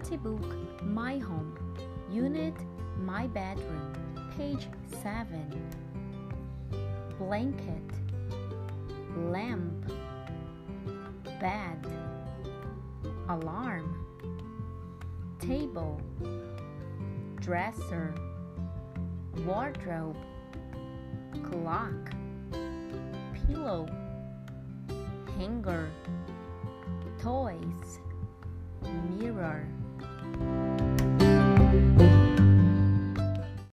activity book My Home, Unit My Bedroom, page 7. Blanket, lamp, bed, alarm, table, dresser, wardrobe, clock, pillow, hanger, toys, mirror thank you